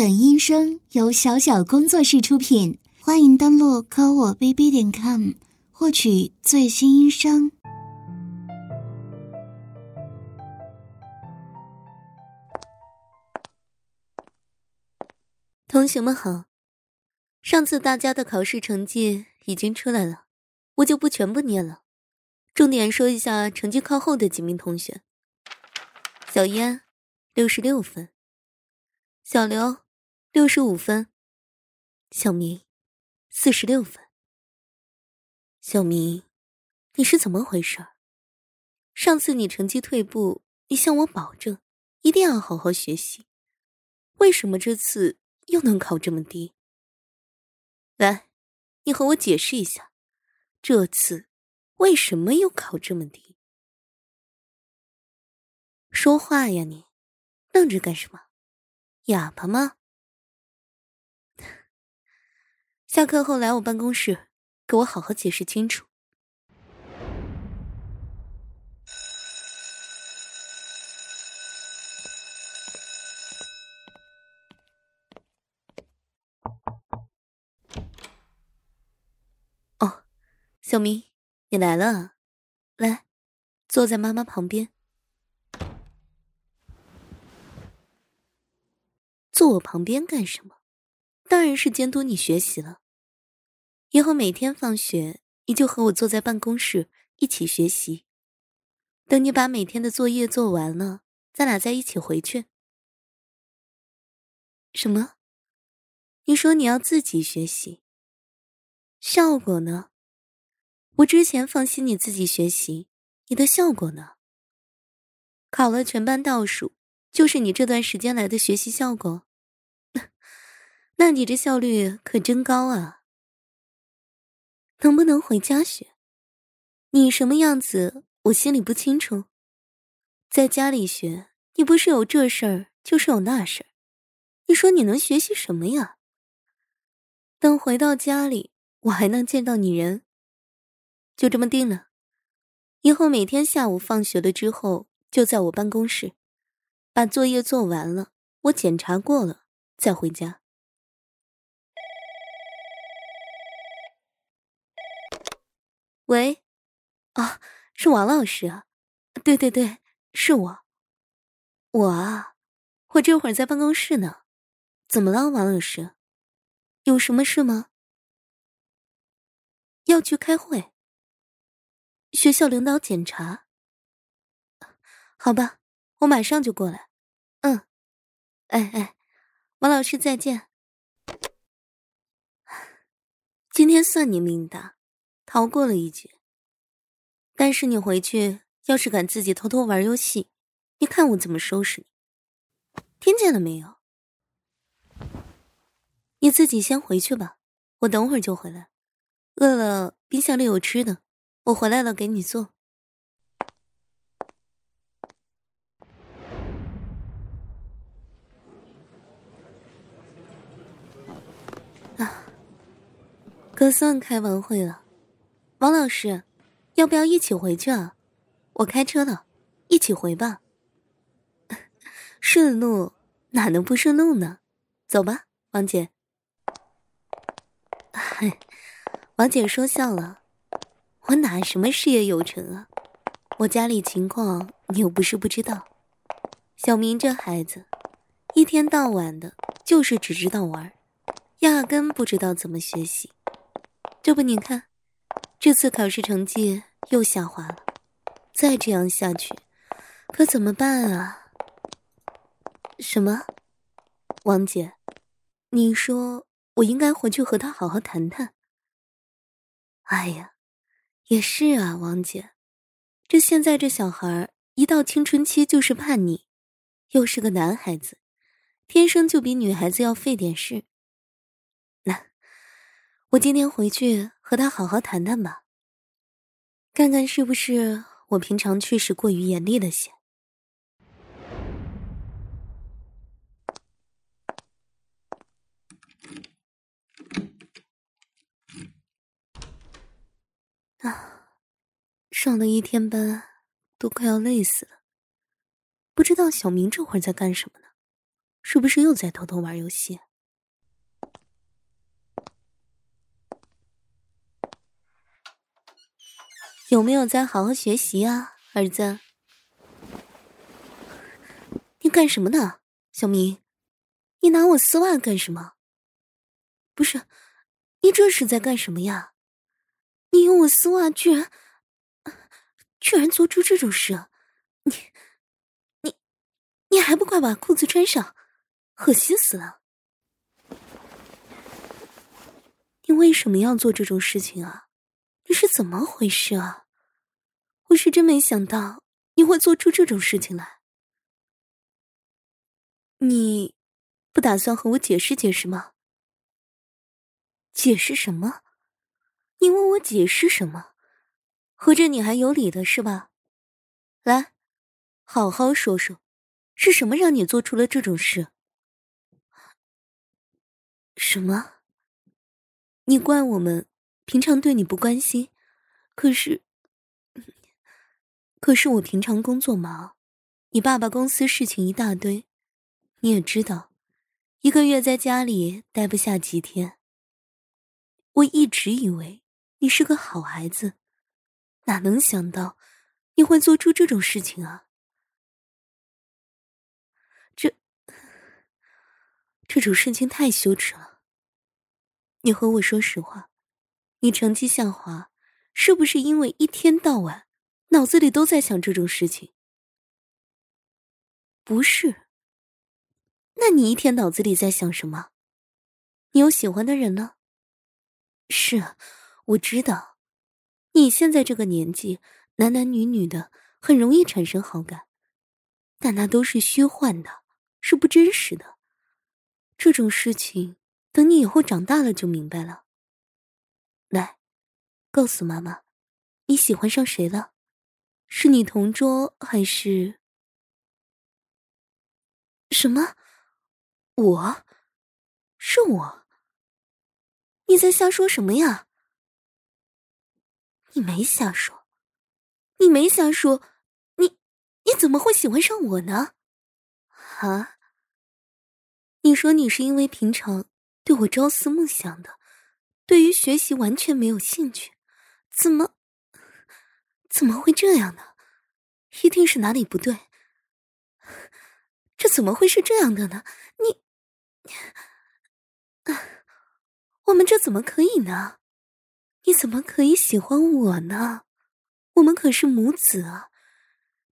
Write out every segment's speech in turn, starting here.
本音声由小小工作室出品，欢迎登录科我 bb 点 com 获取最新音声。同学们好，上次大家的考试成绩已经出来了，我就不全部念了，重点说一下成绩靠后的几名同学。小烟，六十六分。小刘，六十五分；小明，四十六分。小明，你是怎么回事？上次你成绩退步，你向我保证一定要好好学习，为什么这次又能考这么低？来，你和我解释一下，这次为什么又考这么低？说话呀你，你愣着干什么？哑巴吗？下课后来我办公室，给我好好解释清楚。哦，小明，你来了，来，坐在妈妈旁边。坐我旁边干什么？当然是监督你学习了。以后每天放学，你就和我坐在办公室一起学习。等你把每天的作业做完了，咱俩再一起回去。什么？你说你要自己学习？效果呢？我之前放心你自己学习，你的效果呢？考了全班倒数，就是你这段时间来的学习效果？那你这效率可真高啊！能不能回家学？你什么样子，我心里不清楚。在家里学，你不是有这事儿，就是有那事儿。你说你能学习什么呀？等回到家里，我还能见到你人？就这么定了。以后每天下午放学了之后，就在我办公室，把作业做完了，我检查过了，再回家。喂，啊，是王老师，对对对，是我，我啊，我这会儿在办公室呢，怎么了，王老师？有什么事吗？要去开会？学校领导检查？好吧，我马上就过来。嗯，哎哎，王老师再见。今天算你命大。逃过了一劫，但是你回去要是敢自己偷偷玩游戏，你看我怎么收拾你？听见了没有？你自己先回去吧，我等会儿就回来。饿了，冰箱里有吃的，我回来了给你做。啊，可算开完会了。王老师，要不要一起回去啊？我开车了，一起回吧。顺路哪能不顺路呢？走吧，王姐。王姐说笑了，我哪什么事业有成啊？我家里情况你又不是不知道。小明这孩子，一天到晚的就是只知道玩，压根不知道怎么学习。这不，你看。这次考试成绩又下滑了，再这样下去，可怎么办啊？什么？王姐，你说我应该回去和他好好谈谈。哎呀，也是啊，王姐，这现在这小孩一到青春期就是叛逆，又是个男孩子，天生就比女孩子要费点事。我今天回去。和他好好谈谈吧，看看是不是我平常确实过于严厉了些。啊，上了一天班，都快要累死了。不知道小明这会儿在干什么呢？是不是又在偷偷玩游戏？有没有在好好学习啊，儿子？你干什么呢，小明？你拿我丝袜干什么？不是，你这是在干什么呀？你用我丝袜，居然，居然做出这种事！你，你，你还不快把裤子穿上？恶心死了！你为什么要做这种事情啊？你是怎么回事啊？我是真没想到你会做出这种事情来。你不打算和我解释解释吗？解释什么？你问我解释什么？合着你还有理的是吧？来，好好说说，是什么让你做出了这种事？什么？你怪我们平常对你不关心，可是，可是我平常工作忙，你爸爸公司事情一大堆，你也知道，一个月在家里待不下几天。我一直以为你是个好孩子，哪能想到你会做出这种事情啊？这，这种事情太羞耻了。你和我说实话，你成绩下滑，是不是因为一天到晚脑子里都在想这种事情？不是。那你一天脑子里在想什么？你有喜欢的人呢？是，我知道，你现在这个年纪，男男女女的很容易产生好感，但那都是虚幻的，是不真实的。这种事情。等你以后长大了就明白了。来，告诉妈妈，你喜欢上谁了？是你同桌还是？什么？我？是我？你在瞎说什么呀？你没瞎说，你没瞎说，你你怎么会喜欢上我呢？啊？你说你是因为平常。对我朝思暮想的，对于学习完全没有兴趣，怎么怎么会这样呢？一定是哪里不对。这怎么会是这样的呢？你，我们这怎么可以呢？你怎么可以喜欢我呢？我们可是母子啊！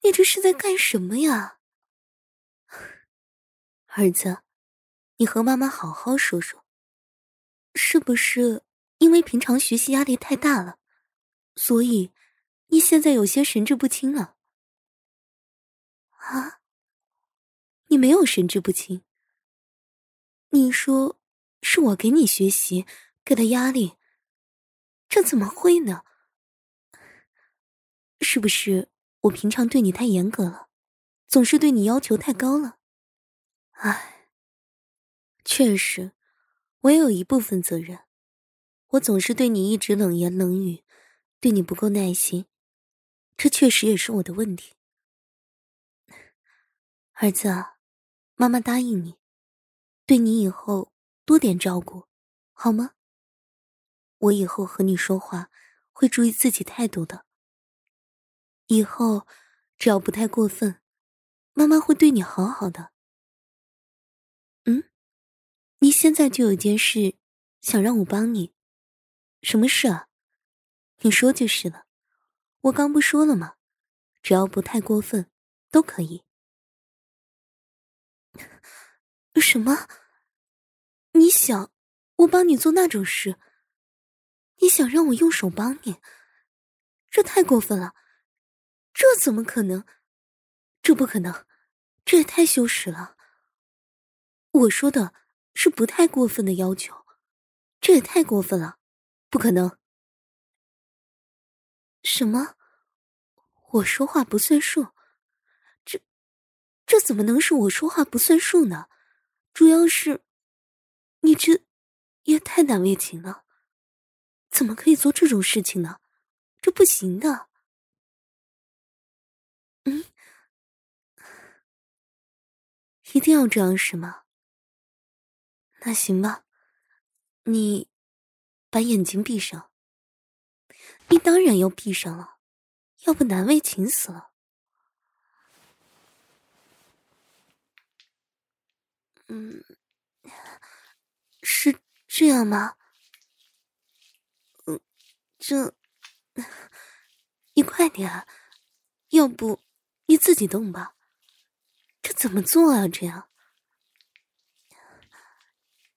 你这是在干什么呀？儿子，你和妈妈好好说说。是不是因为平常学习压力太大了，所以你现在有些神志不清了？啊？你没有神志不清？你说是我给你学习给的压力？这怎么会呢？是不是我平常对你太严格了，总是对你要求太高了？唉，确实。我也有一部分责任，我总是对你一直冷言冷语，对你不够耐心，这确实也是我的问题。儿子，妈妈答应你，对你以后多点照顾，好吗？我以后和你说话会注意自己态度的。以后只要不太过分，妈妈会对你好好的。嗯你现在就有件事，想让我帮你，什么事啊？你说就是了。我刚不说了吗？只要不太过分，都可以。什么？你想我帮你做那种事？你想让我用手帮你？这太过分了，这怎么可能？这不可能，这也太羞耻了。我说的。是不太过分的要求，这也太过分了，不可能。什么？我说话不算数？这，这怎么能是我说话不算数呢？主要是，你这也太难为情了，怎么可以做这种事情呢？这不行的。嗯，一定要这样是吗？那行吧，你把眼睛闭上。你当然要闭上了，要不难为情死了。嗯，是这样吗？嗯，这，你快点，要不你自己动吧。这怎么做啊？这样，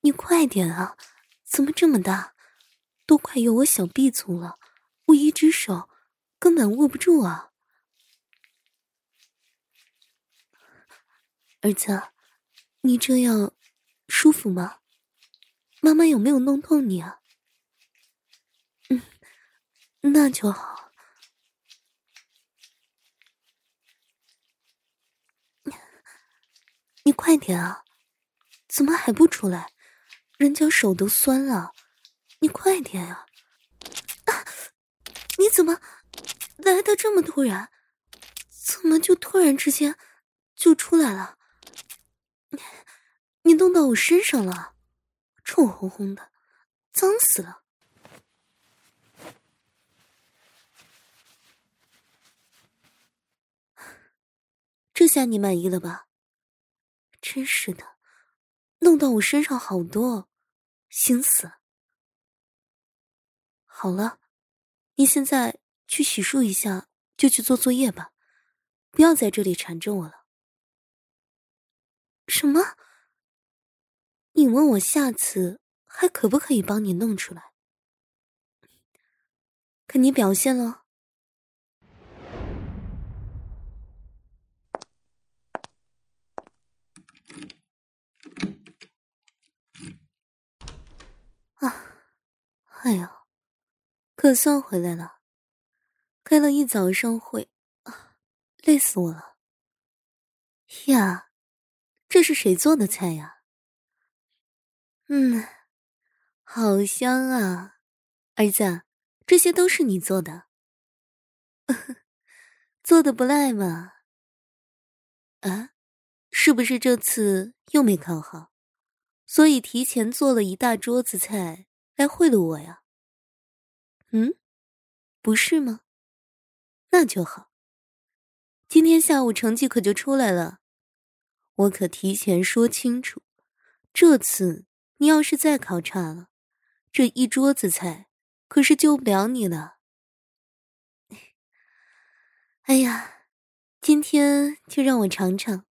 你快点啊！怎么这么大？都快有我小臂粗了，我一只手根本握不住啊！儿子。你这样舒服吗？妈妈有没有弄痛你啊？嗯，那就好。你快点啊！怎么还不出来？人家手都酸了，你快点啊！啊！你怎么来的这么突然？怎么就突然之间就出来了？你弄到我身上了，臭烘烘的，脏死了。这下你满意了吧？真是的，弄到我身上好多，心死。好了，你现在去洗漱一下，就去做作业吧，不要在这里缠着我了。什么？你问我下次还可不可以帮你弄出来？看你表现了。啊，哎呀，可算回来了，开了一早上会，啊，累死我了。呀，这是谁做的菜呀？嗯，好香啊，儿子，这些都是你做的，做的不赖嘛。啊，是不是这次又没考好，所以提前做了一大桌子菜来贿赂我呀？嗯，不是吗？那就好，今天下午成绩可就出来了，我可提前说清楚，这次。你要是再考差了，这一桌子菜可是救不了你了。哎呀，今天就让我尝尝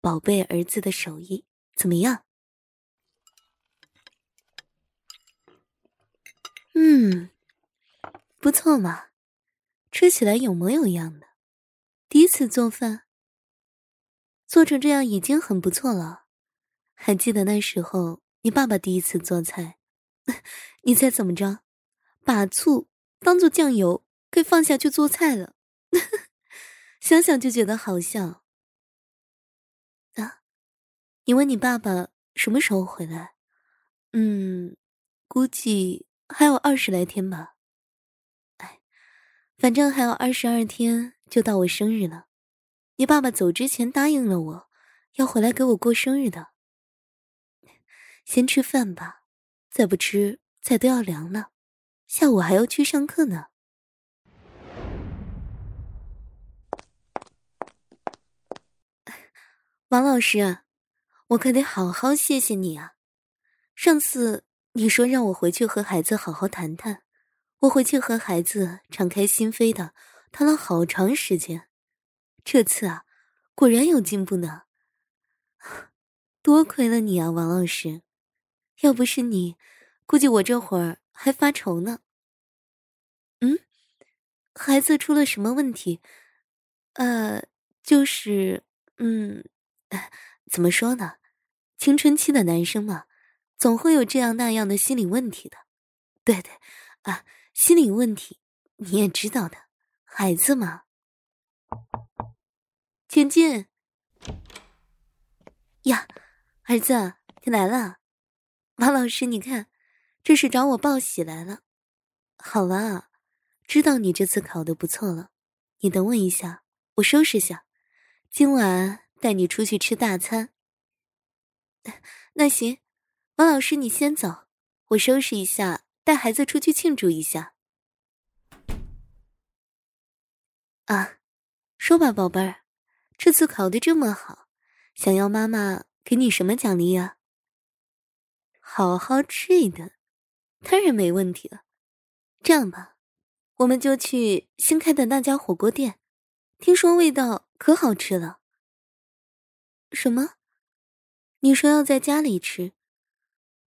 宝贝儿子的手艺怎么样？嗯，不错嘛，吃起来有模有样的。第一次做饭，做成这样已经很不错了。还记得那时候？你爸爸第一次做菜，你猜怎么着？把醋当做酱油给放下去做菜了，想想就觉得好笑。啊，你问你爸爸什么时候回来？嗯，估计还有二十来天吧。反正还有二十二天就到我生日了。你爸爸走之前答应了我，要回来给我过生日的。先吃饭吧，再不吃菜都要凉了。下午还要去上课呢。王老师，我可得好好谢谢你啊！上次你说让我回去和孩子好好谈谈，我回去和孩子敞开心扉的谈了好长时间。这次啊，果然有进步呢。多亏了你啊，王老师。要不是你，估计我这会儿还发愁呢。嗯，孩子出了什么问题？呃，就是，嗯，怎么说呢？青春期的男生嘛，总会有这样那样的心理问题的。对对，啊，心理问题你也知道的，孩子嘛。前进。呀，儿子，你来了。马老师，你看，这是找我报喜来了。好了，知道你这次考得不错了，你等我一下，我收拾下，今晚带你出去吃大餐，那行，王老师你先走，我收拾一下，带孩子出去庆祝一下。啊，说吧，宝贝儿，这次考得这么好，想要妈妈给你什么奖励呀？好好吃一顿，当然没问题了。这样吧，我们就去新开的那家火锅店，听说味道可好吃了。什么？你说要在家里吃，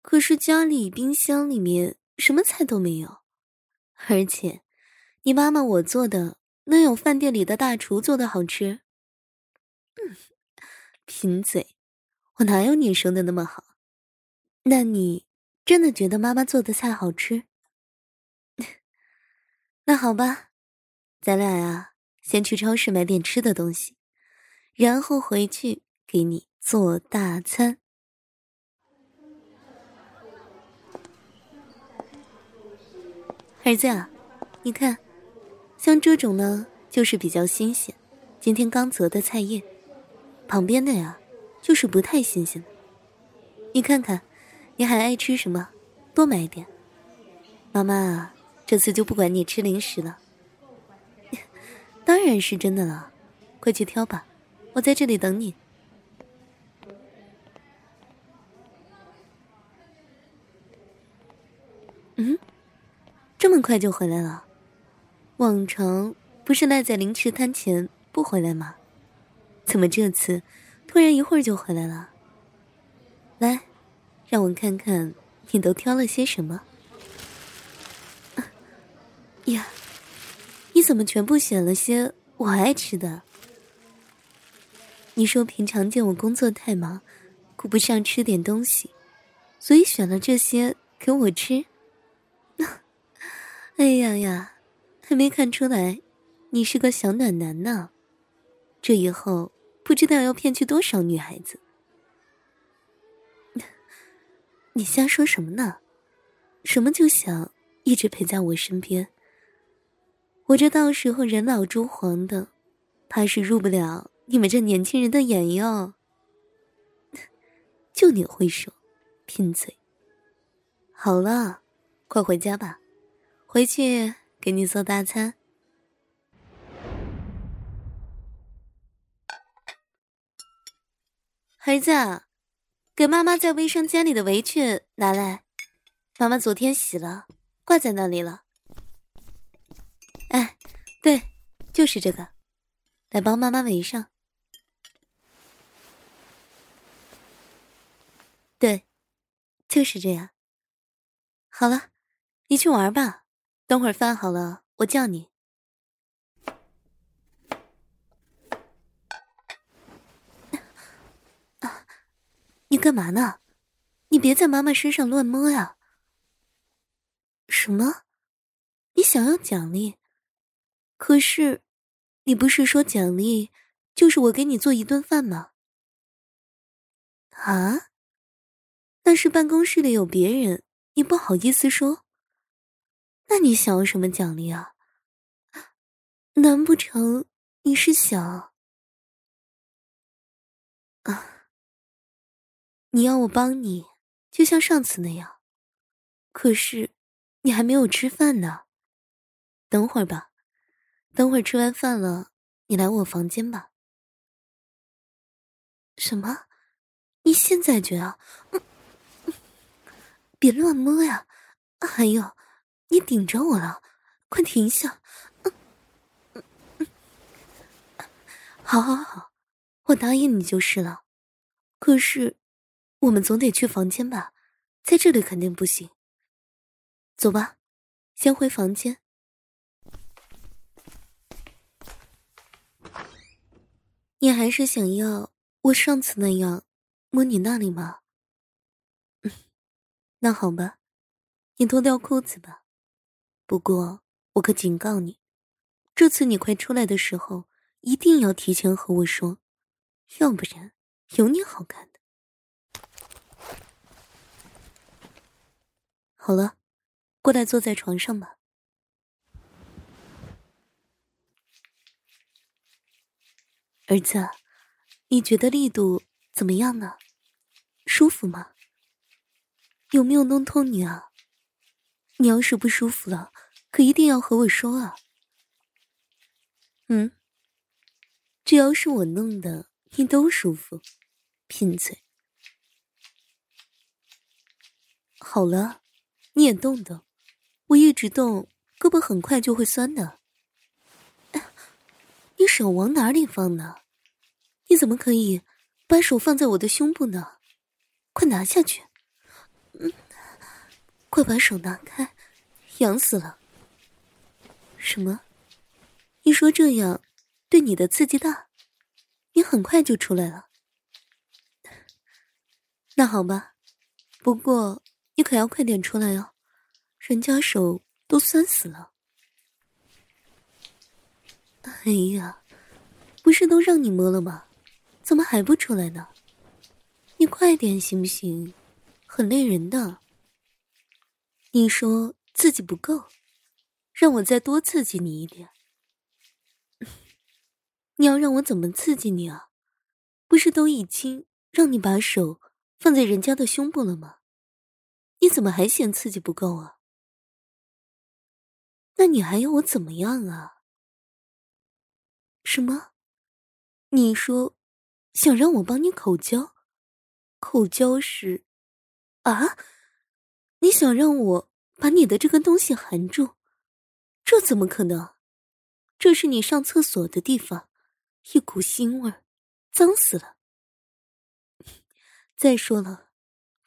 可是家里冰箱里面什么菜都没有，而且你妈妈我做的。能有饭店里的大厨做的好吃？贫嘴，我哪有你生的那么好？那你真的觉得妈妈做的菜好吃？那好吧，咱俩呀，先去超市买点吃的东西，然后回去给你做大餐。儿子啊，你看。像这种呢，就是比较新鲜，今天刚择的菜叶。旁边的呀，就是不太新鲜的。你看看，你还爱吃什么？多买一点。妈妈啊，这次就不管你吃零食了。当然是真的了，快去挑吧，我在这里等你。嗯，这么快就回来了。往常不是赖在灵池滩前不回来吗？怎么这次突然一会儿就回来了？来，让我看看你都挑了些什么。啊，呀，你怎么全部选了些我爱吃的？你说平常见我工作太忙，顾不上吃点东西，所以选了这些给我吃。哎呀呀！还没看出来，你是个小暖男呢。这以后不知道要骗去多少女孩子。你瞎说什么呢？什么就想一直陪在我身边？我这到时候人老珠黄的，怕是入不了你们这年轻人的眼哟。就你会说，贫嘴。好了，快回家吧，回去。给你做大餐，孩子，给妈妈在卫生间里的围裙拿来，妈妈昨天洗了，挂在那里了。哎，对，就是这个，来帮妈妈围上。对，就是这样。好了，你去玩吧。等会儿饭好了，我叫你。啊，你干嘛呢？你别在妈妈身上乱摸呀！什么？你想要奖励？可是，你不是说奖励就是我给你做一顿饭吗？啊？那是办公室里有别人，你不好意思说。那你想要什么奖励啊？难不成你是想啊？你要我帮你，就像上次那样。可是你还没有吃饭呢。等会儿吧，等会儿吃完饭了，你来我房间吧。什么？你现在就要？别乱摸呀！还有。你顶着我了，快停下！嗯嗯，好好好，我答应你就是了。可是，我们总得去房间吧？在这里肯定不行。走吧，先回房间。你还是想要我上次那样摸你那里吗？嗯，那好吧，你脱掉裤子吧。不过，我可警告你，这次你快出来的时候，一定要提前和我说，要不然有你好看的。好了，过来坐在床上吧。儿子，你觉得力度怎么样呢？舒服吗？有没有弄痛你啊？你要是不舒服了，可一定要和我说啊。嗯，只要是我弄的，你都舒服，贫嘴。好了，你也动动，我一直动，胳膊很快就会酸的。你手往哪里放呢？你怎么可以把手放在我的胸部呢？快拿下去！快把手拿开，痒死了。什么？你说这样对你的刺激大？你很快就出来了。那好吧，不过你可要快点出来哦，人家手都酸死了。哎呀，不是都让你摸了吗？怎么还不出来呢？你快点行不行？很累人的。你说自己不够，让我再多刺激你一点。你要让我怎么刺激你啊？不是都已经让你把手放在人家的胸部了吗？你怎么还嫌刺激不够啊？那你还要我怎么样啊？什么？你说想让我帮你口交？口交时，啊！你想让我把你的这个东西含住？这怎么可能？这是你上厕所的地方，一股腥味儿，脏死了。再说了，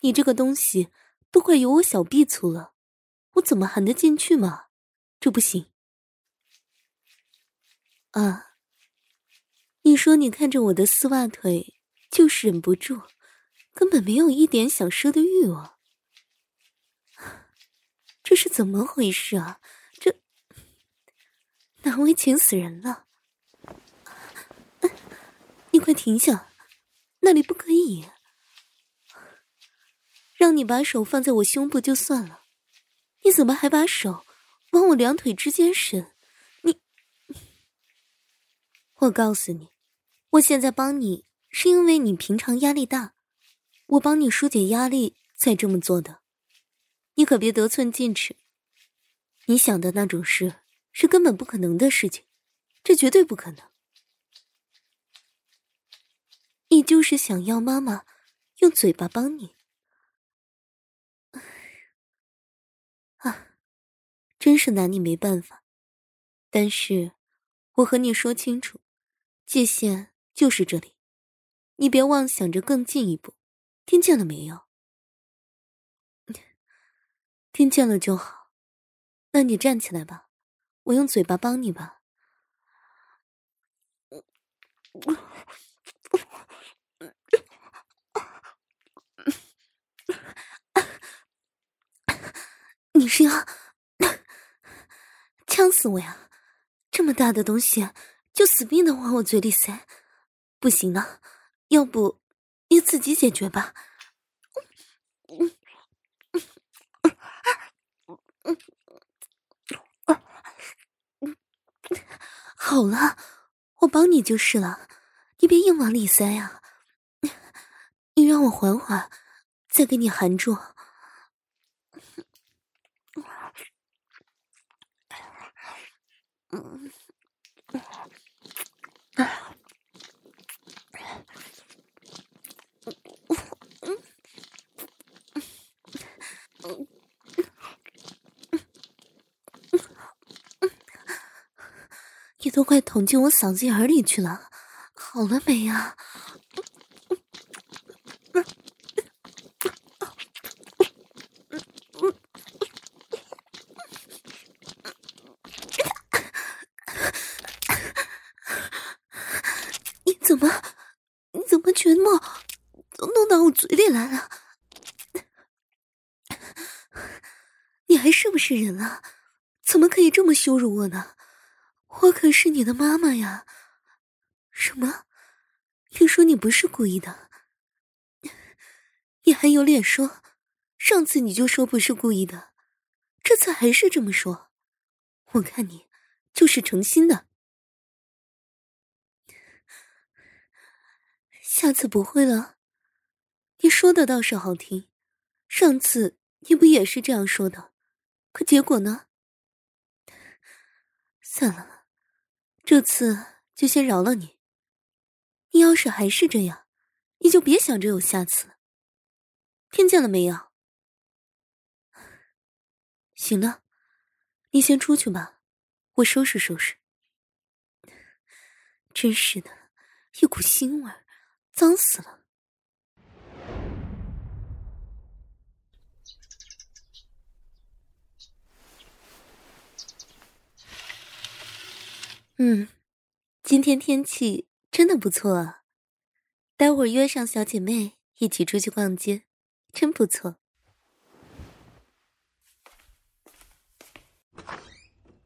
你这个东西都快有我小臂粗了，我怎么含得进去嘛？这不行。啊！你说你看着我的丝袜腿，就是忍不住。根本没有一点想射的欲望，这是怎么回事啊？这难为情死人了！你快停下，那里不可以。让你把手放在我胸部就算了，你怎么还把手往我两腿之间伸？你，我告诉你，我现在帮你是因为你平常压力大。我帮你疏解压力才这么做的，你可别得寸进尺。你想的那种事是根本不可能的事情，这绝对不可能。你就是想要妈妈用嘴巴帮你，啊，真是拿你没办法。但是，我和你说清楚，界限就是这里，你别妄想着更进一步。听见了没有？听见了就好。那你站起来吧，我用嘴巴帮你吧。你是要呛死我呀？这么大的东西就死命的往我嘴里塞，不行啊，要不？你自己解决吧。好了，我帮你就是了，你别硬往里塞呀。你让我缓缓，再给你含住。嗯。都快捅进我嗓子眼里去了，好了没呀？你怎么，你怎么全部都弄到我嘴里来了？你还是不是人啊？怎么可以这么羞辱我呢？我可是你的妈妈呀！什么？听说你不是故意的？你还有脸说？上次你就说不是故意的，这次还是这么说？我看你就是诚心的。下次不会了。你说的倒是好听，上次你不也是这样说的？可结果呢？算了，这次就先饶了你。你要是还是这样，你就别想着有下次。听见了没有？行了，你先出去吧，我收拾收拾。真是的，一股腥味，脏死了。嗯，今天天气真的不错啊！待会儿约上小姐妹一起出去逛街，真不错。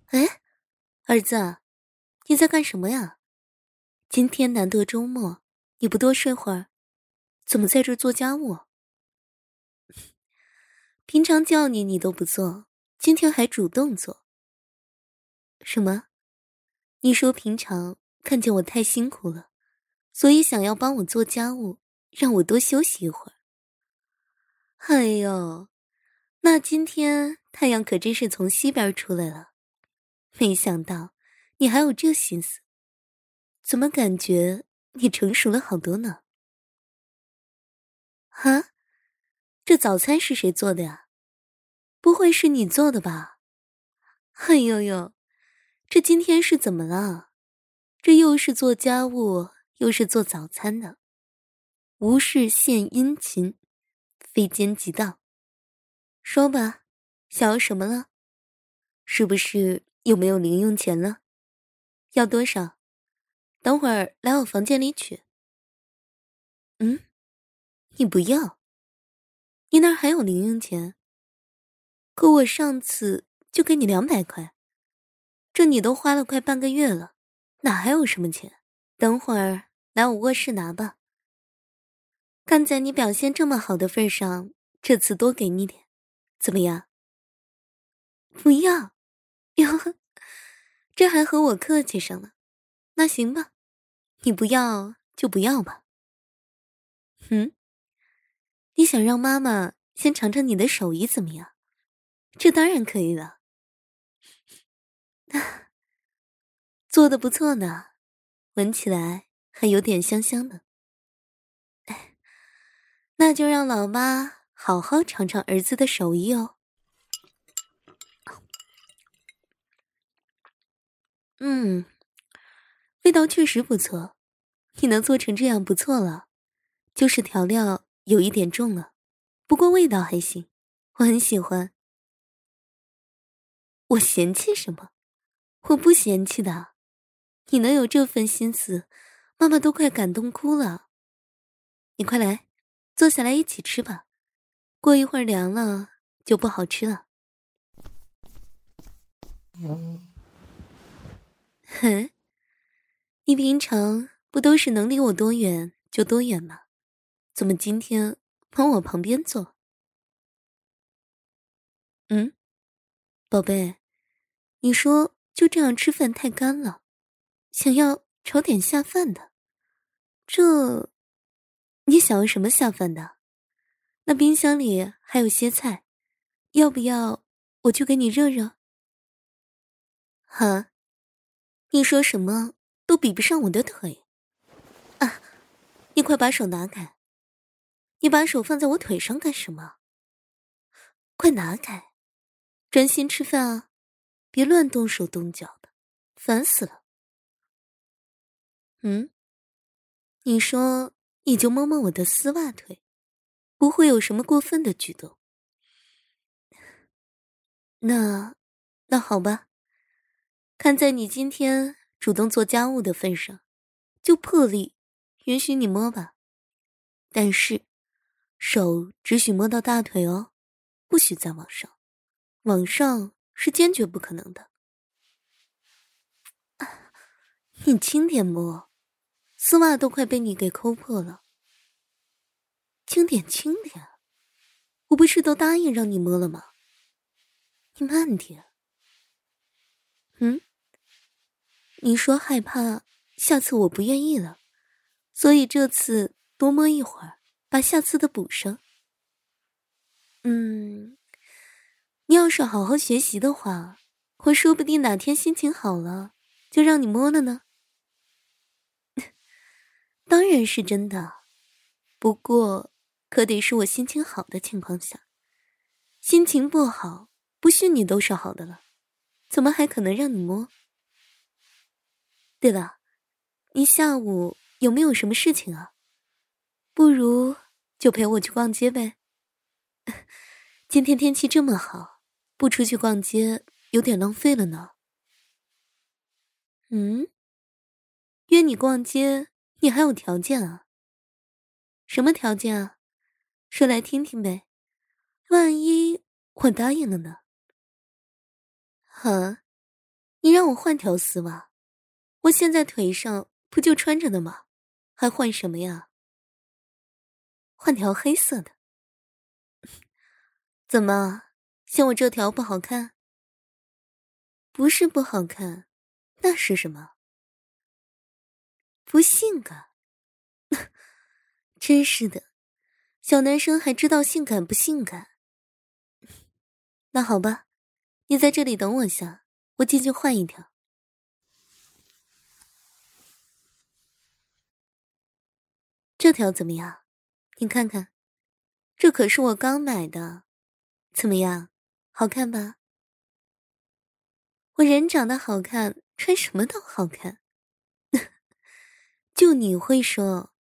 哎，儿子，你在干什么呀？今天难得周末，你不多睡会儿，怎么在这做家务？平常叫你你都不做，今天还主动做。什么？你说平常看见我太辛苦了，所以想要帮我做家务，让我多休息一会儿。哎呦，那今天太阳可真是从西边出来了，没想到你还有这心思，怎么感觉你成熟了好多呢？啊，这早餐是谁做的呀？不会是你做的吧？哎呦呦！这今天是怎么了？这又是做家务，又是做早餐的，无事献殷勤，非奸即盗。说吧，想要什么了？是不是又没有零用钱了？要多少？等会儿来我房间里取。嗯，你不要？你那儿还有零用钱？可我上次就给你两百块。这你都花了快半个月了，哪还有什么钱？等会儿来我卧室拿吧。看在你表现这么好的份上，这次多给你点，怎么样？不要，哟，这还和我客气上了。那行吧，你不要就不要吧。嗯，你想让妈妈先尝尝你的手艺怎么样？这当然可以了。啊，做的不错呢，闻起来还有点香香的。哎，那就让老妈好好尝尝儿子的手艺哦。嗯，味道确实不错，你能做成这样不错了，就是调料有一点重了，不过味道还行，我很喜欢。我嫌弃什么？我不嫌弃的，你能有这份心思，妈妈都快感动哭了。你快来，坐下来一起吃吧，过一会儿凉了就不好吃了。嗯，哼，你平常不都是能离我多远就多远吗？怎么今天往我旁边坐？嗯，宝贝，你说。就这样吃饭太干了，想要炒点下饭的。这，你想要什么下饭的？那冰箱里还有些菜，要不要我去给你热热？哈，你说什么都比不上我的腿。啊，你快把手拿开！你把手放在我腿上干什么？快拿开，专心吃饭啊！别乱动手动脚的，烦死了。嗯，你说你就摸摸我的丝袜腿，不会有什么过分的举动。那，那好吧，看在你今天主动做家务的份上，就破例允许你摸吧。但是，手只许摸到大腿哦，不许再往上，往上。是坚决不可能的。你轻点摸，丝袜都快被你给抠破了。轻点，轻点，我不是都答应让你摸了吗？你慢点。嗯？你说害怕下次我不愿意了，所以这次多摸一会儿，把下次的补上。嗯，你要是好好学习的话，我说不定哪天心情好了，就让你摸了呢。当然是真的，不过可得是我心情好的情况下，心情不好，不训你都是好的了，怎么还可能让你摸？对了，你下午有没有什么事情啊？不如就陪我去逛街呗。今天天气这么好，不出去逛街有点浪费了呢。嗯，约你逛街，你还有条件啊？什么条件啊？说来听听呗，万一我答应了呢？啊，你让我换条丝袜？我现在腿上不就穿着的吗？还换什么呀？换条黑色的。怎么，嫌我这条不好看？不是不好看，那是什么？不性感。真是的，小男生还知道性感不性感？那好吧，你在这里等我一下，我进去换一条。这条怎么样？你看看，这可是我刚买的，怎么样？好看吧？我人长得好看，穿什么都好看。就你会说，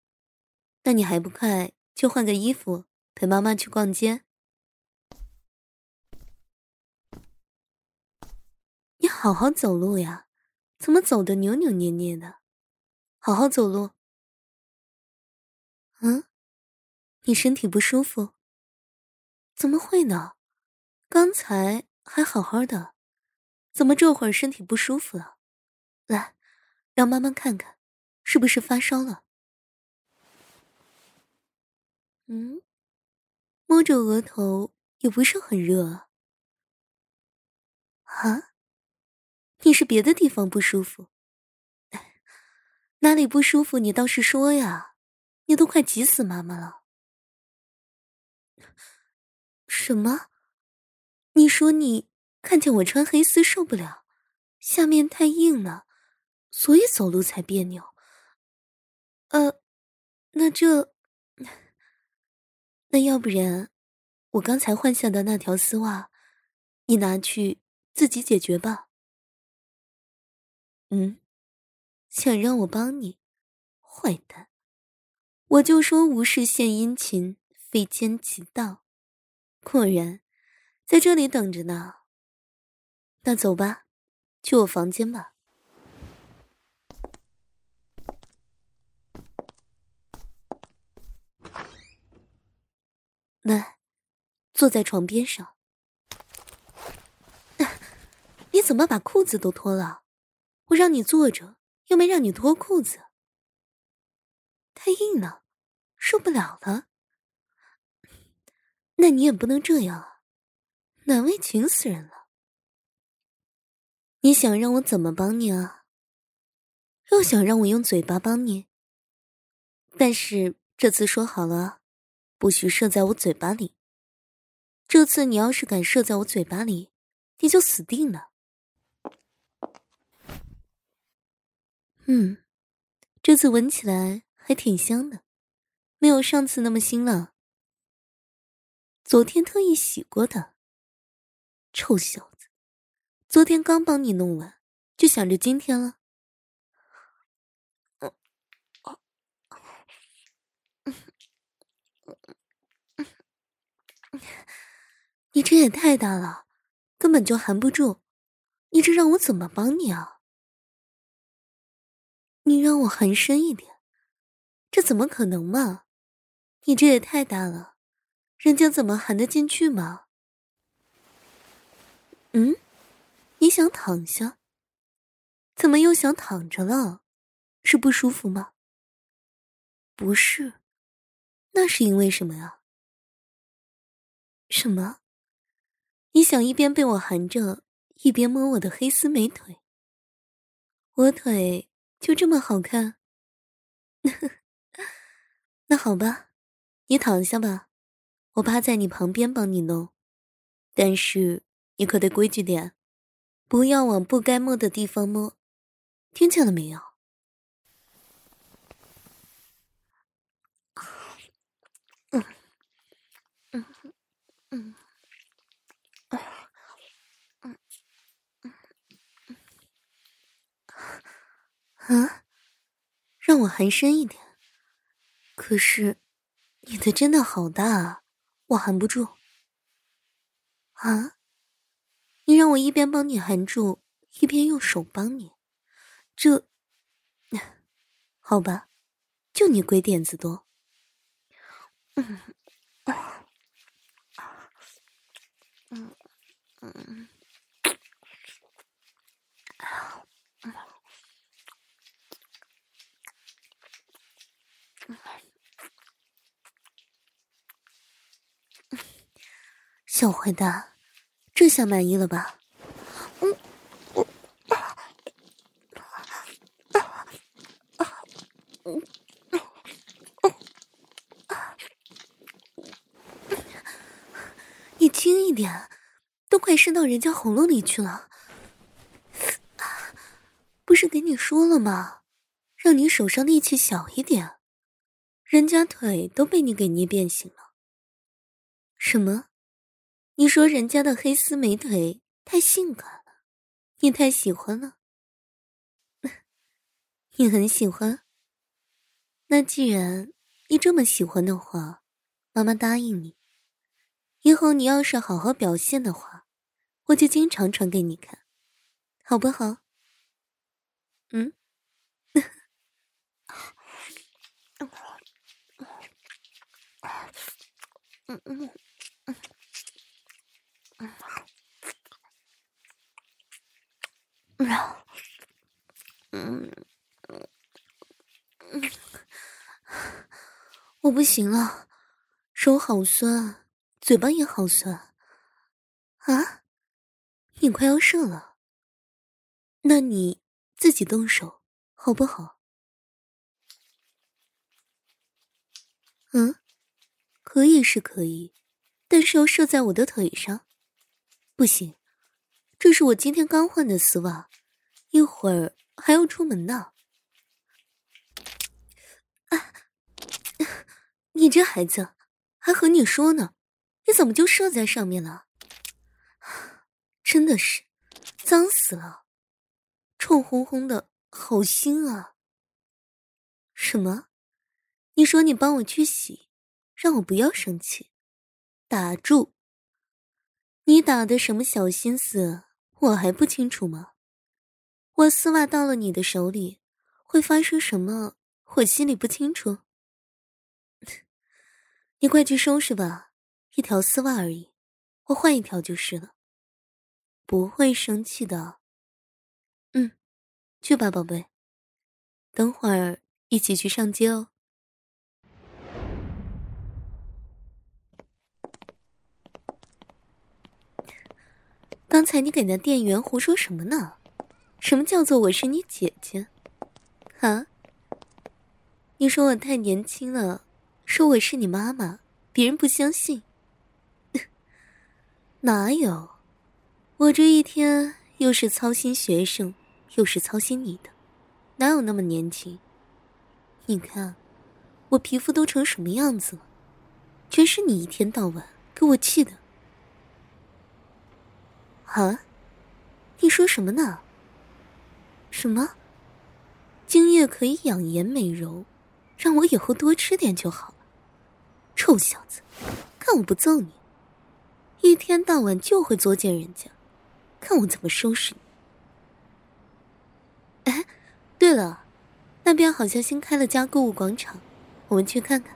那你还不快去换个衣服，陪妈妈去逛街？你好好走路呀，怎么走得扭扭捏捏的？好好走路。嗯，你身体不舒服？怎么会呢？刚才还好好的，怎么这会儿身体不舒服了？来，让妈妈看看，是不是发烧了？嗯，摸着额头也不是很热啊。啊？你是别的地方不舒服？哪里不舒服？你倒是说呀。你都快急死妈妈了！什么？你说你看见我穿黑丝受不了，下面太硬了，所以走路才别扭。呃，那这……那要不然，我刚才换下的那条丝袜，你拿去自己解决吧。嗯，想让我帮你，坏蛋。我就说无事献殷勤，非奸即盗。果然，在这里等着呢。那走吧，去我房间吧。来，坐在床边上。你怎么把裤子都脱了？我让你坐着，又没让你脱裤子。太硬了，受不了了。那你也不能这样啊，难为情死人了。你想让我怎么帮你啊？又想让我用嘴巴帮你？但是这次说好了，不许射在我嘴巴里。这次你要是敢射在我嘴巴里，你就死定了。嗯，这次闻起来。还挺香的，没有上次那么腥了。昨天特意洗过的，臭小子，昨天刚帮你弄完，就想着今天了。你这也太大了，根本就含不住，你这让我怎么帮你啊？你让我含深一点。这怎么可能嘛？你这也太大了，人家怎么含得进去嘛？嗯，你想躺下？怎么又想躺着了？是不舒服吗？不是，那是因为什么呀？什么？你想一边被我含着，一边摸我的黑丝美腿？我腿就这么好看？那好吧，你躺下吧，我趴在你旁边帮你弄。但是你可得规矩点，不要往不该摸的地方摸，听见了没有？嗯嗯嗯啊！让我含深一点。可是。你的真的好大啊，我含不住。啊？你让我一边帮你含住，一边用手帮你，这……好吧，就你鬼点子多。嗯，嗯，嗯。小坏蛋，这下满意了吧？嗯，我啊啊啊嗯嗯啊，你轻一点，都快伸到人家喉咙里去了。不是给你说了吗？让你手上力气小一点，人家腿都被你给捏变形了。什么？你说人家的黑丝美腿太性感了，你太喜欢了。你很喜欢？那既然你这么喜欢的话，妈妈答应你，以后你要是好好表现的话，我就经常穿给你看，好不好？嗯？嗯嗯。嗯，我不行了，手好酸，嘴巴也好酸。啊，你快要射了，那你自己动手好不好？嗯，可以是可以，但是要射在我的腿上，不行。这是我今天刚换的丝袜，一会儿还要出门呢。啊，你这孩子，还和你说呢，你怎么就射在上面了？真的是，脏死了，臭烘烘的，好腥啊！什么？你说你帮我去洗，让我不要生气，打住！你打的什么小心思？我还不清楚吗？我丝袜到了你的手里，会发生什么？我心里不清楚。你快去收拾吧，一条丝袜而已，我换一条就是了。不会生气的。嗯，去吧，宝贝。等会儿一起去上街哦。刚才你给那店员胡说什么呢？什么叫做我是你姐姐？啊？你说我太年轻了，说我是你妈妈，别人不相信。哪有？我这一天又是操心学生，又是操心你的，哪有那么年轻？你看，我皮肤都成什么样子了？全是你一天到晚给我气的。啊！你说什么呢？什么？精液可以养颜美容，让我以后多吃点就好了。臭小子，看我不揍你！一天到晚就会作践人家，看我怎么收拾你！哎，对了，那边好像新开了家购物广场，我们去看看。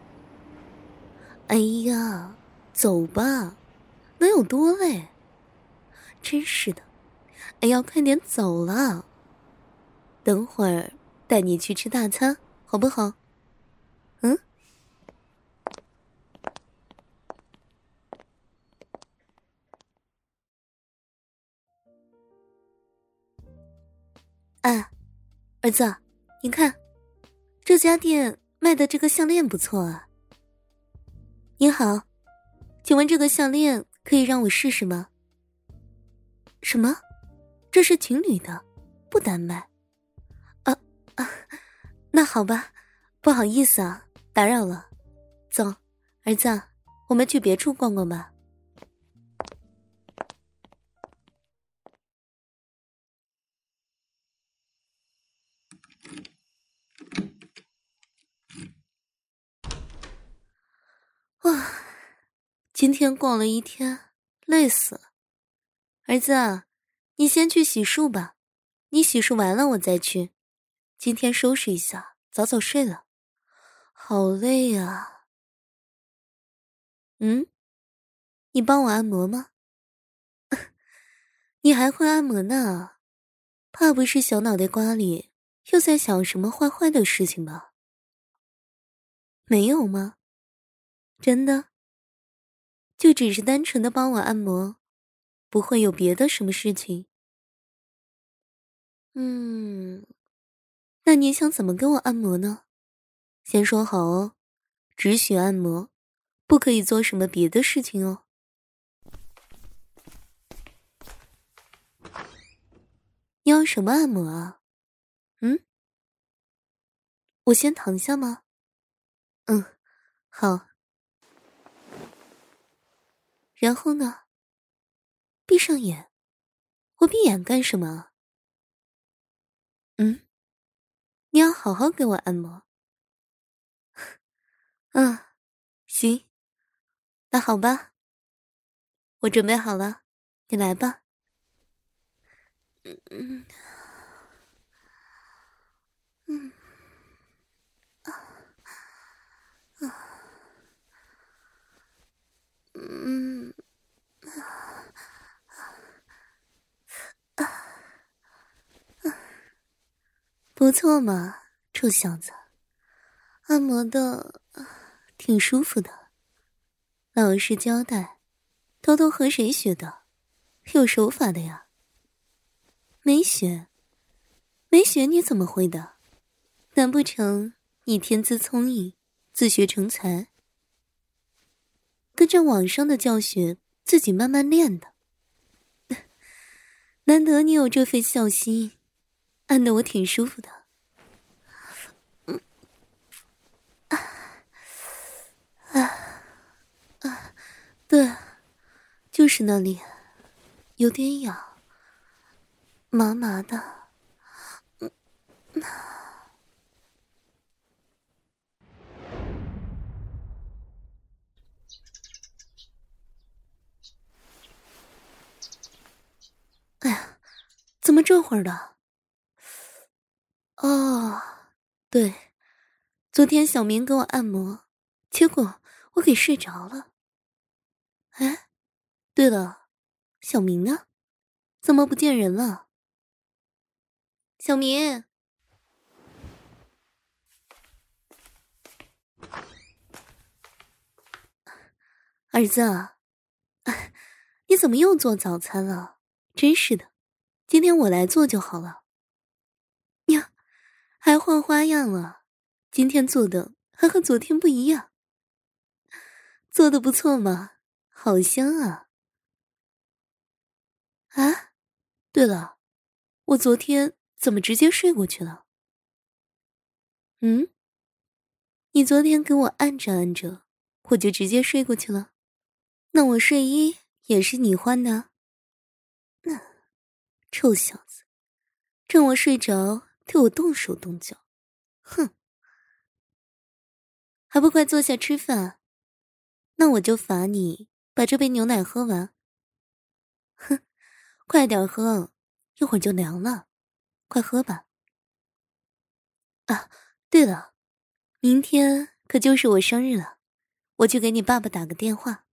哎呀，走吧，能有多累？真是的，哎，呀快点走了。等会儿带你去吃大餐，好不好？嗯。哎，儿子，你看，这家店卖的这个项链不错啊。你好，请问这个项链可以让我试试吗？什么？这是情侣的，不单卖。啊啊，那好吧，不好意思啊，打扰了。走，儿子，我们去别处逛逛吧。哇，今天逛了一天，累死了。儿子，你先去洗漱吧，你洗漱完了我再去。今天收拾一下，早早睡了。好累啊。嗯，你帮我按摩吗？你还会按摩呢？怕不是小脑袋瓜里又在想什么坏坏的事情吧？没有吗？真的，就只是单纯的帮我按摩，不会有别的什么事情。嗯，那你想怎么给我按摩呢？先说好哦，只许按摩，不可以做什么别的事情哦。要什么按摩啊？嗯，我先躺下吗？嗯，好。然后呢？闭上眼，我闭眼干什么？嗯，你要好好给我按摩。嗯，行，那好吧，我准备好了，你来吧。嗯嗯嗯啊啊嗯。不错嘛，臭小子，按摩的挺舒服的。老实交代，偷偷和谁学的？有手法的呀？没学，没学，你怎么会的？难不成你天资聪颖，自学成才？跟着网上的教学，自己慢慢练的？难得你有这份孝心。按得我挺舒服的，嗯，啊啊啊，对，就是那里，有点痒，麻麻的，嗯，哎呀，怎么这会儿的？哦，对，昨天小明给我按摩，结果我给睡着了。哎，对了，小明呢？怎么不见人了？小明，儿子，你怎么又做早餐了？真是的，今天我来做就好了。还换花样了，今天做的还和昨天不一样。做的不错嘛，好香啊！啊，对了，我昨天怎么直接睡过去了？嗯，你昨天给我按着按着，我就直接睡过去了。那我睡衣也是你换的？那、臭小子，趁我睡着。对我动手动脚，哼！还不快坐下吃饭？那我就罚你把这杯牛奶喝完。哼，快点喝，一会儿就凉了。快喝吧。啊，对了，明天可就是我生日了，我去给你爸爸打个电话，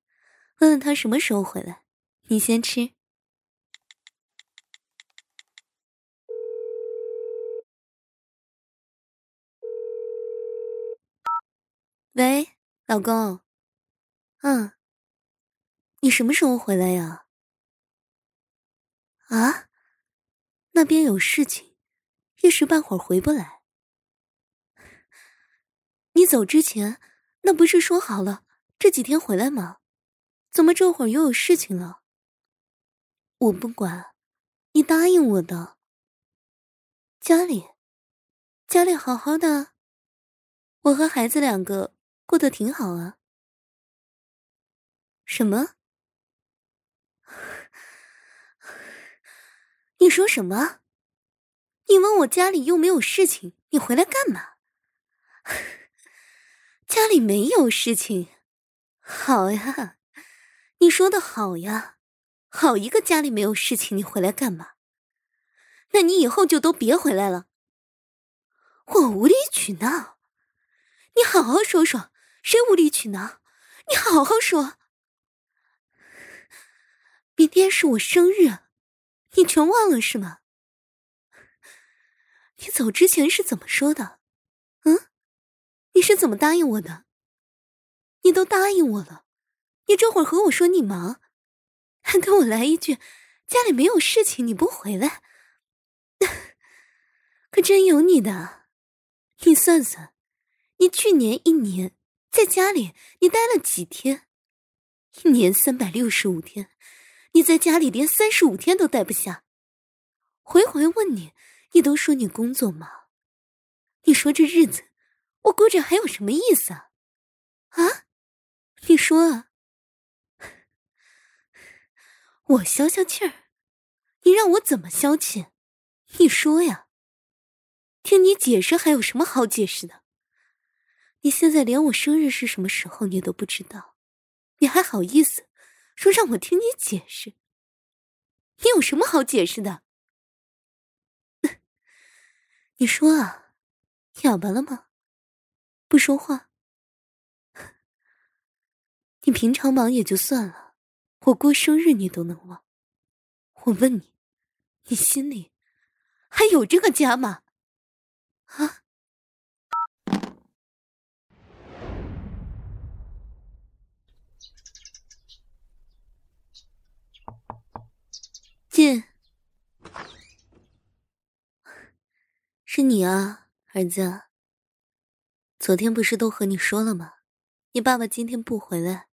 问问他什么时候回来。你先吃。喂，老公。嗯，你什么时候回来呀？啊，那边有事情，一时半会儿回不来。你走之前，那不是说好了这几天回来吗？怎么这会儿又有事情了？我不管，你答应我的。家里，家里好好的，我和孩子两个过得挺好啊。什么？你说什么？你问我家里又没有事情，你回来干嘛？家里没有事情，好呀，你说的好呀，好一个家里没有事情，你回来干嘛？那你以后就都别回来了。我无理取闹，你好好说说，谁无理取闹？你好好说。明天是我生日，你全忘了是吗？你走之前是怎么说的？嗯，你是怎么答应我的？你都答应我了，你这会儿和我说你忙，还跟我来一句家里没有事情，你不回来。可真有你的！你算算，你去年一年在家里你待了几天？一年三百六十五天，你在家里连三十五天都待不下。回回问你，你都说你工作忙。你说这日子，我过着还有什么意思啊？啊？你说啊？我消消气儿，你让我怎么消气？你说呀，听你解释还有什么好解释的？你现在连我生日是什么时候你都不知道，你还好意思说让我听你解释？你有什么好解释的？你说啊，哑巴了吗？不说话？你平常忙也就算了，我过生日你都能忘？我问你，你心里？还有这个家吗？啊！进，是你啊，儿子。昨天不是都和你说了吗？你爸爸今天不回来，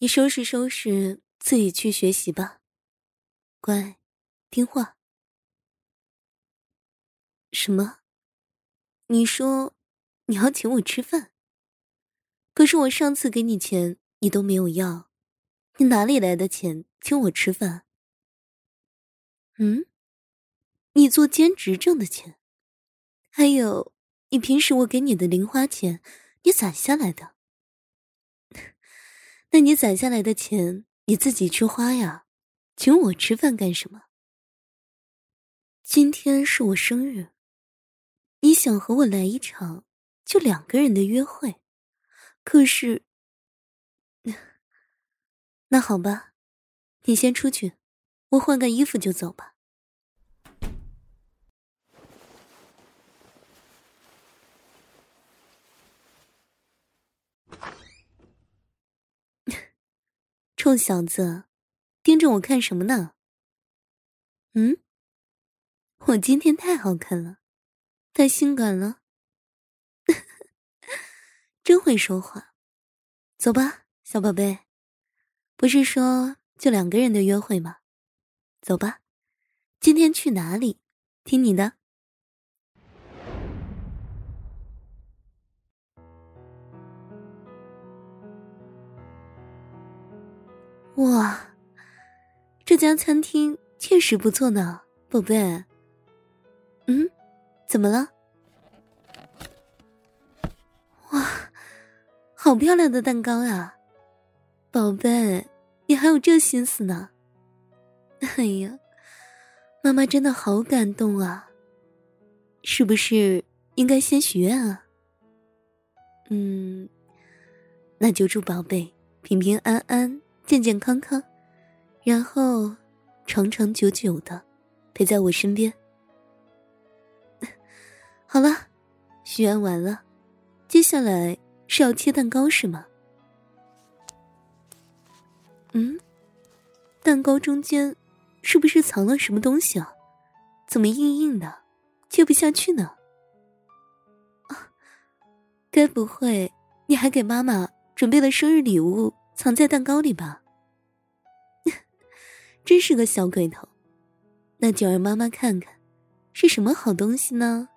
你收拾收拾，自己去学习吧，乖，听话。什么？你说你要请我吃饭？可是我上次给你钱，你都没有要，你哪里来的钱请我吃饭？嗯？你做兼职挣的钱，还有你平时我给你的零花钱，你攒下来的？那你攒下来的钱你自己去花呀，请我吃饭干什么？今天是我生日。你想和我来一场就两个人的约会，可是，那好吧，你先出去，我换个衣服就走吧。臭小子，盯着我看什么呢？嗯，我今天太好看了。太性感了，真会说话。走吧，小宝贝，不是说就两个人的约会吗？走吧，今天去哪里？听你的。哇，这家餐厅确实不错呢，宝贝。嗯。怎么了？哇，好漂亮的蛋糕啊，宝贝，你还有这心思呢？哎呀，妈妈真的好感动啊！是不是应该先许愿啊？嗯，那就祝宝贝平平安安、健健康康，然后长长久久的陪在我身边。好了，许愿完了，接下来是要切蛋糕是吗？嗯，蛋糕中间是不是藏了什么东西啊？怎么硬硬的，切不下去呢？该不会你还给妈妈准备了生日礼物，藏在蛋糕里吧？真是个小鬼头，那就让妈妈看看，是什么好东西呢？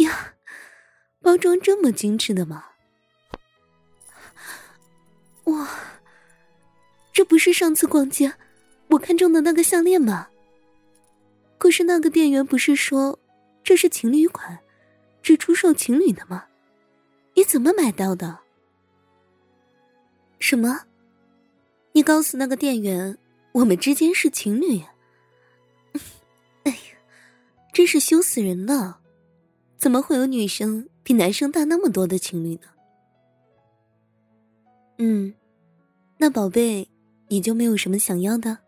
呀，包装这么精致的吗？哇，这不是上次逛街我看中的那个项链吗？可是那个店员不是说这是情侣款，只出售情侣的吗？你怎么买到的？什么？你告诉那个店员，我们之间是情侣？哎呀，真是羞死人了！怎么会有女生比男生大那么多的情侣呢？嗯，那宝贝，你就没有什么想要的？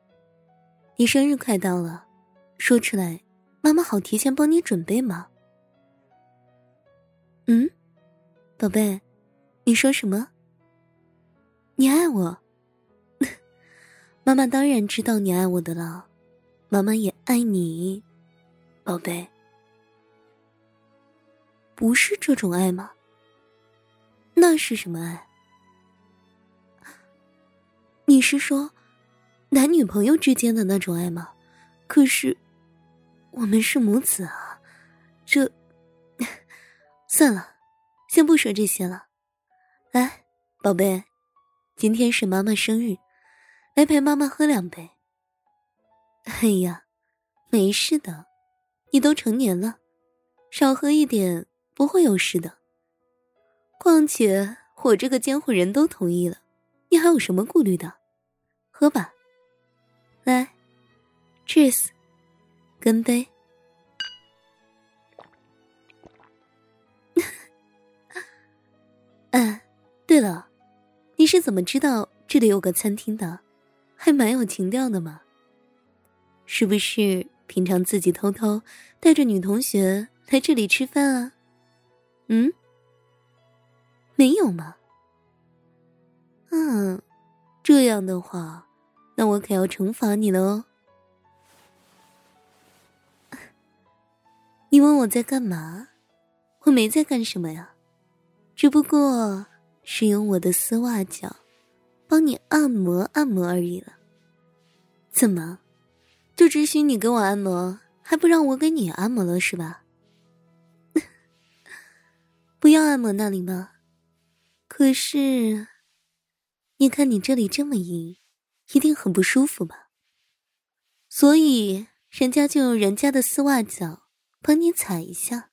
你生日快到了。说出来，妈妈好提前帮你准备吗？嗯，宝贝，你说什么？你爱我？妈妈当然知道你爱我的了，妈妈也爱你，宝贝。不是这种爱吗？那是什么爱？你是说男女朋友之间的那种爱吗？可是。我们是母子啊，这 算了，先不说这些了。来，宝贝，今天是妈妈生日，来陪妈妈喝两杯。哎呀，没事的，你都成年了，少喝一点不会有事的。况且我这个监护人都同意了，你还有什么顾虑的？喝吧，来，Cheers。干杯！嗯，对了，你是怎么知道这里有个餐厅的？还蛮有情调的嘛。是不是平常自己偷偷带着女同学来这里吃饭啊？嗯，没有吗？嗯，这样的话，那我可要惩罚你了哦。你问我在干嘛？我没在干什么呀，只不过是用我的丝袜脚帮你按摩按摩而已了。怎么，就只许你给我按摩，还不让我给你按摩了是吧？不要按摩那里吗？可是，你看你这里这么硬，一定很不舒服吧？所以人家就用人家的丝袜脚。帮你踩一下，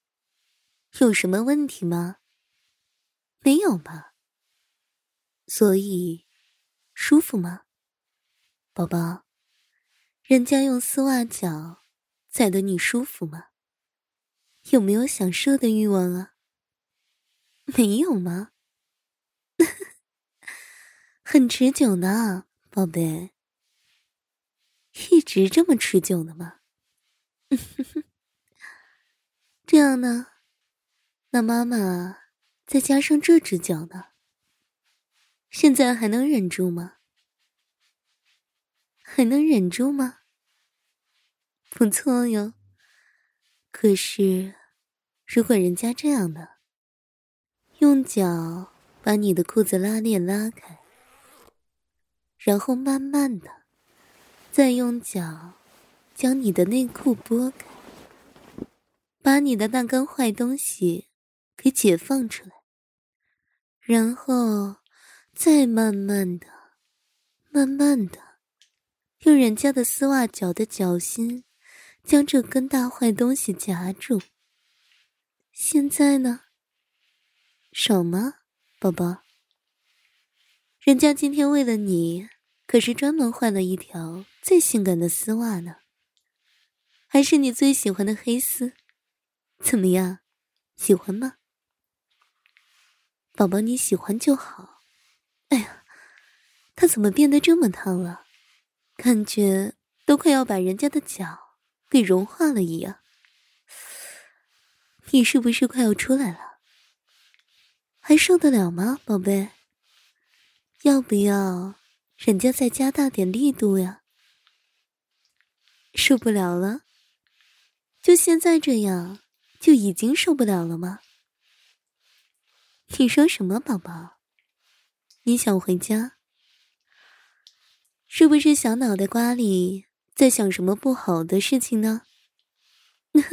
有什么问题吗？没有吧。所以，舒服吗，宝宝？人家用丝袜脚踩得你舒服吗？有没有想射的欲望啊？没有吗？很持久呢，宝贝。一直这么持久的吗？这样呢？那妈妈再加上这只脚呢？现在还能忍住吗？还能忍住吗？不错哟。可是，如果人家这样呢，用脚把你的裤子拉链拉开，然后慢慢的，再用脚将你的内裤拨开。把你的那根坏东西给解放出来，然后再慢慢的、慢慢的用人家的丝袜脚的脚心将这根大坏东西夹住。现在呢？爽吗，宝宝？人家今天为了你，可是专门换了一条最性感的丝袜呢，还是你最喜欢的黑丝。怎么样，喜欢吗？宝宝，你喜欢就好。哎呀，他怎么变得这么烫了？感觉都快要把人家的脚给融化了一样。你是不是快要出来了？还受得了吗，宝贝？要不要人家再加大点力度呀？受不了了？就现在这样。就已经受不了了吗？你说什么，宝宝？你想回家？是不是小脑袋瓜里在想什么不好的事情呢？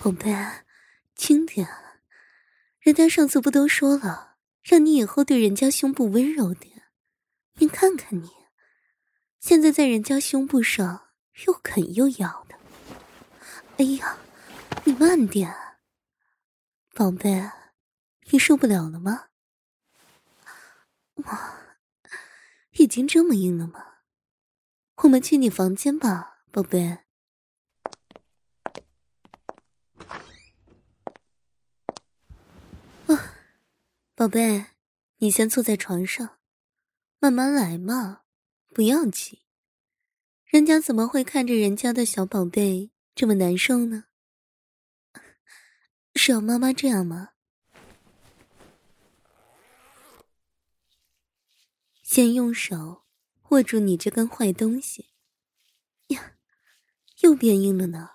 宝贝，轻点。人家上次不都说了，让你以后对人家胸部温柔点。你看看你，现在在人家胸部上又啃又咬的。哎呀，你慢点，宝贝，你受不了了吗？哇，已经这么硬了吗？我们去你房间吧，宝贝。宝贝，你先坐在床上。慢慢来嘛，不要急。人家怎么会看着人家的小宝贝这么难受呢？是要妈妈这样吗？先用手握住你这根坏东西。呀，又变硬了呢。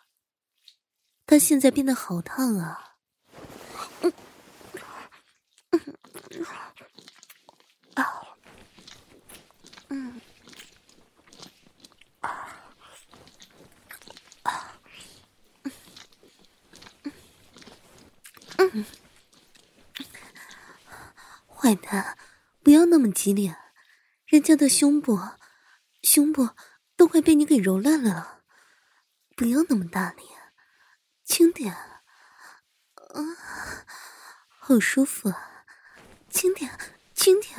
它现在变得好烫啊。嗯嗯啊嗯，啊，啊，嗯，嗯，嗯，坏蛋，不要那么激烈，人家的胸部，胸部都快被你给揉烂了，不要那么大力，轻点，啊，好舒服啊，轻点，轻点。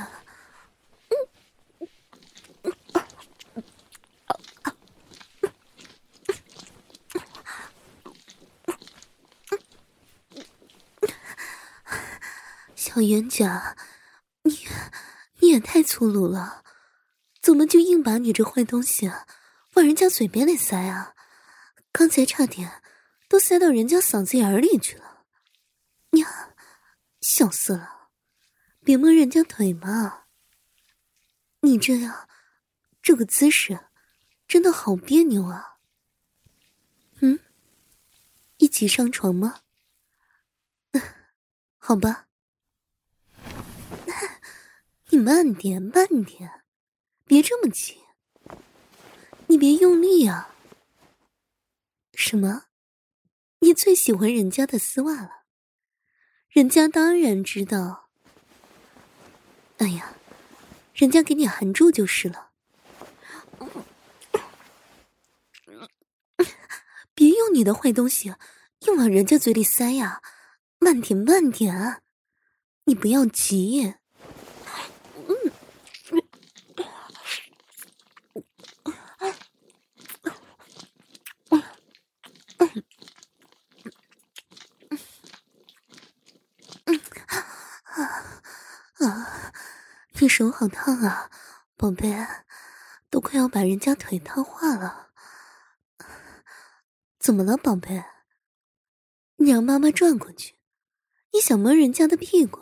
小冤家，你你也太粗鲁了，怎么就硬把你这坏东西往人家嘴边里塞啊？刚才差点都塞到人家嗓子眼里去了。娘，笑死了！别摸人家腿嘛。你这样，这个姿势真的好别扭啊。嗯，一起上床吗？嗯，好吧。你慢点，慢点，别这么急。你别用力啊！什么？你最喜欢人家的丝袜了？人家当然知道。哎呀，人家给你含住就是了。别用你的坏东西硬往人家嘴里塞呀！慢点，慢点！你不要急。你手好烫啊，宝贝，都快要把人家腿烫化了。怎么了，宝贝？你让妈妈转过去。你想摸人家的屁股？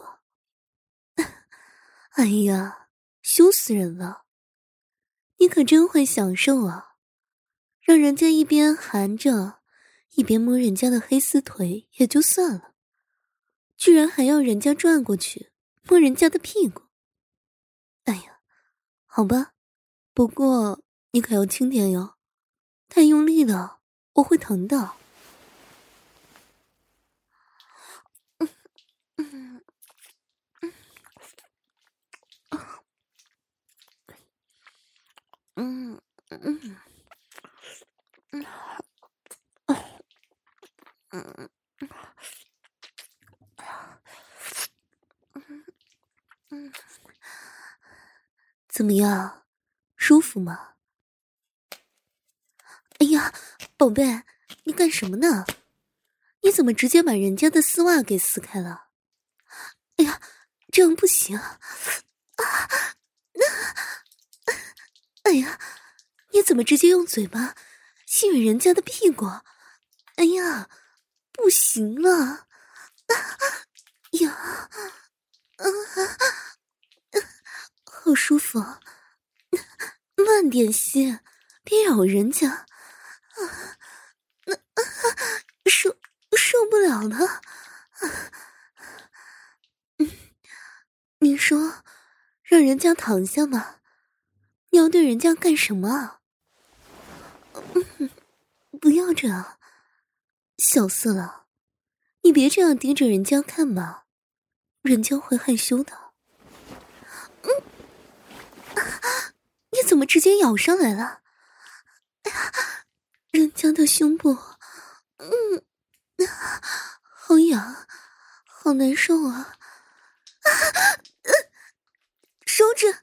哎呀，羞死人了！你可真会享受啊，让人家一边含着，一边摸人家的黑丝腿也就算了，居然还要人家转过去摸人家的屁股。好吧，不过你可要轻点哟，太用力了我会疼的。嗯嗯嗯嗯嗯嗯嗯嗯嗯嗯。怎么样，舒服吗？哎呀，宝贝，你干什么呢？你怎么直接把人家的丝袜给撕开了？哎呀，这样不行啊！那，哎呀，你怎么直接用嘴巴吸吮人家的屁股？哎呀，不行了！啊呀，啊啊好舒服，慢点吸，别咬人家。啊那啊受受不了了。嗯，你说，让人家躺下吗？你要对人家干什么？嗯，不要这样，小四郎，你别这样盯着人家看嘛，人家会害羞的。嗯，怎么直接咬上来了？人家的胸部，嗯，好痒，好难受啊！啊，手指，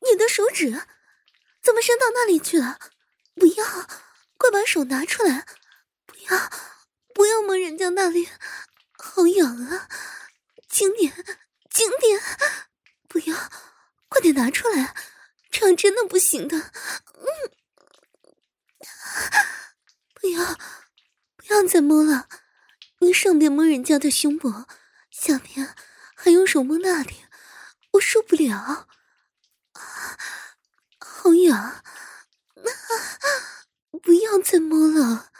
你的手指怎么伸到那里去了？不要，快把手拿出来！不要，不要摸人家那里，好痒啊！轻点，轻点，不要。快点拿出来，这样真的不行的。嗯，不要，不要再摸了。你上边摸人家的胸部，下边还用手摸那里，我受不了。好痒，不要再摸了，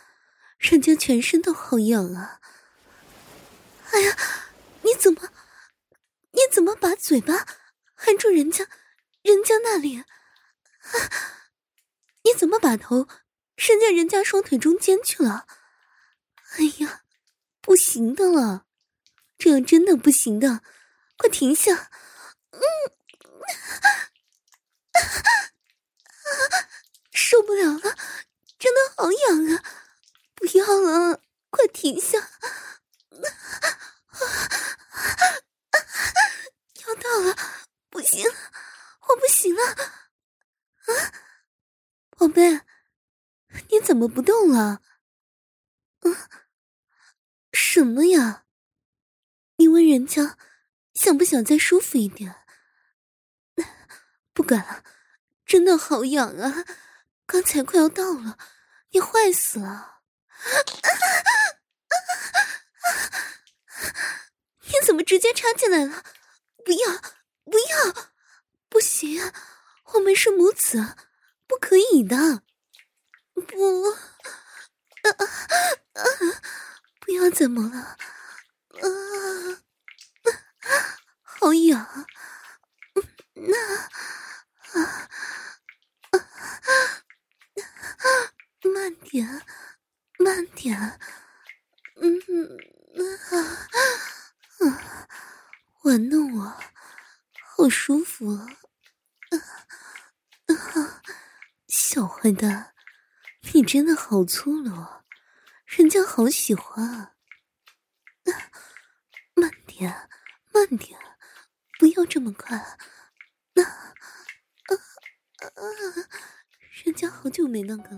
人家全身都好痒啊。哎呀，你怎么，你怎么把嘴巴？含住人家，人家那里，啊，你怎么把头伸进人家双腿中间去了？哎呀，不行的了，这样真的不行的，快停下！嗯，受不了了，真的好痒啊！不要了，快停下！要到了。不行，我不行了！啊，宝贝，你怎么不动了？嗯，什么呀？你问人家想不想再舒服一点？不敢了，真的好痒啊！刚才快要到了，你坏死了！你怎么直接插进来了？不要！不要，不行，我们是母子，不可以的。不，啊啊，不要怎么了？啊，好痒。那，啊啊啊，慢点，慢点。嗯嗯啊啊，玩弄我。好舒服啊！啊，小坏蛋，你真的好粗鲁，人家好喜欢啊！慢点，慢点，不要这么快。那，啊啊啊！人家好久没那个了。